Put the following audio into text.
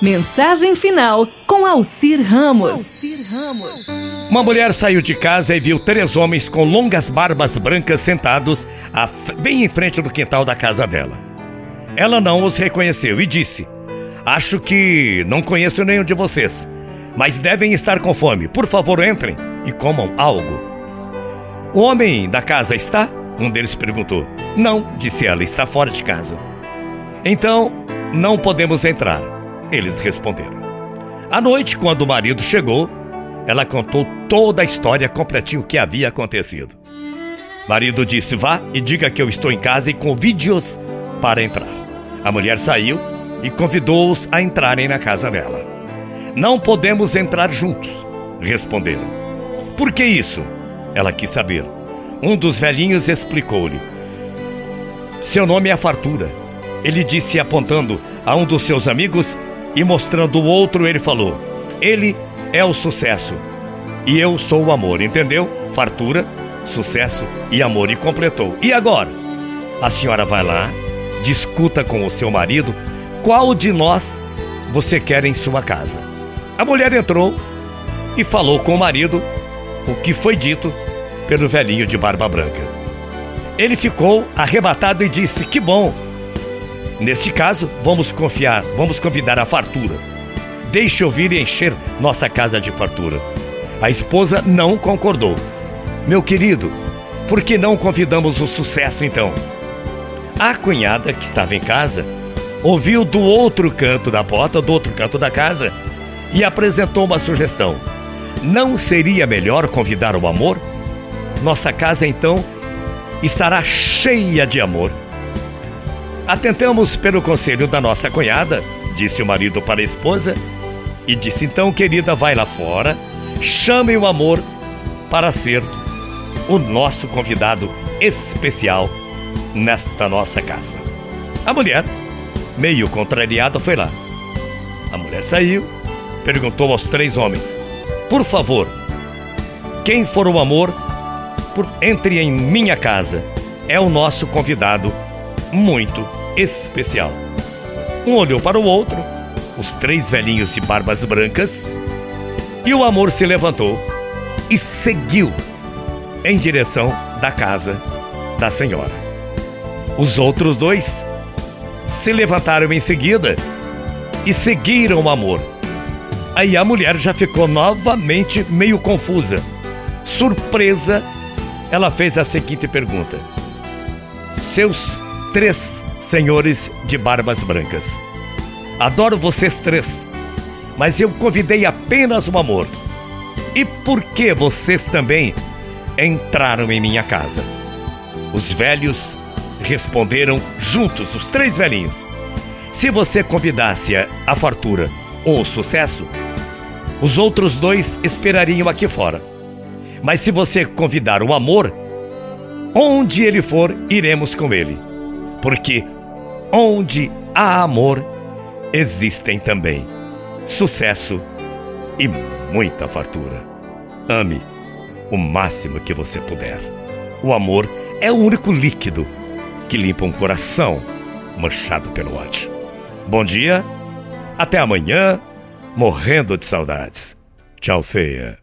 Mensagem final com Alcir Ramos. Uma mulher saiu de casa e viu três homens com longas barbas brancas sentados bem em frente do quintal da casa dela. Ela não os reconheceu e disse: Acho que não conheço nenhum de vocês, mas devem estar com fome. Por favor, entrem e comam algo. O homem da casa está? Um deles perguntou. Não, disse ela, está fora de casa. Então, não podemos entrar. Eles responderam. À noite, quando o marido chegou, ela contou toda a história completinho que havia acontecido. Marido disse: Vá e diga que eu estou em casa e convide-os para entrar. A mulher saiu e convidou-os a entrarem na casa dela. Não podemos entrar juntos, responderam. Por que isso? Ela quis saber. Um dos velhinhos explicou-lhe: Seu nome é Fartura. Ele disse, apontando a um dos seus amigos e mostrando o outro, ele falou: Ele é o sucesso e eu sou o amor, entendeu? Fartura, sucesso e amor. E completou. E agora? A senhora vai lá, discuta com o seu marido qual de nós você quer em sua casa. A mulher entrou e falou com o marido o que foi dito pelo velhinho de barba branca. Ele ficou arrebatado e disse: Que bom! Neste caso, vamos confiar, vamos convidar a fartura. Deixe eu vir encher nossa casa de fartura. A esposa não concordou. Meu querido, por que não convidamos o sucesso então? A cunhada, que estava em casa, ouviu do outro canto da porta, do outro canto da casa, e apresentou uma sugestão. Não seria melhor convidar o amor? Nossa casa então estará cheia de amor. Atentamos pelo conselho da nossa cunhada, disse o marido para a esposa, e disse: Então, querida, vai lá fora, chame o amor para ser o nosso convidado especial nesta nossa casa. A mulher, meio contrariada, foi lá. A mulher saiu, perguntou aos três homens: Por favor, quem for o amor, entre em minha casa. É o nosso convidado muito especial. Um olhou para o outro, os três velhinhos de barbas brancas, e o amor se levantou e seguiu em direção da casa da senhora. Os outros dois se levantaram em seguida e seguiram o amor. Aí a mulher já ficou novamente meio confusa. Surpresa, ela fez a seguinte pergunta: Seus três senhores de barbas brancas. Adoro vocês três, mas eu convidei apenas um amor. E por que vocês também entraram em minha casa? Os velhos responderam juntos, os três velhinhos. Se você convidasse a fartura ou o sucesso, os outros dois esperariam aqui fora. Mas se você convidar o amor, onde ele for, iremos com ele porque onde há amor, existem também sucesso e muita fartura. Ame o máximo que você puder. O amor é o único líquido que limpa um coração manchado pelo ódio. Bom dia, até amanhã, morrendo de saudades. Tchau, feia.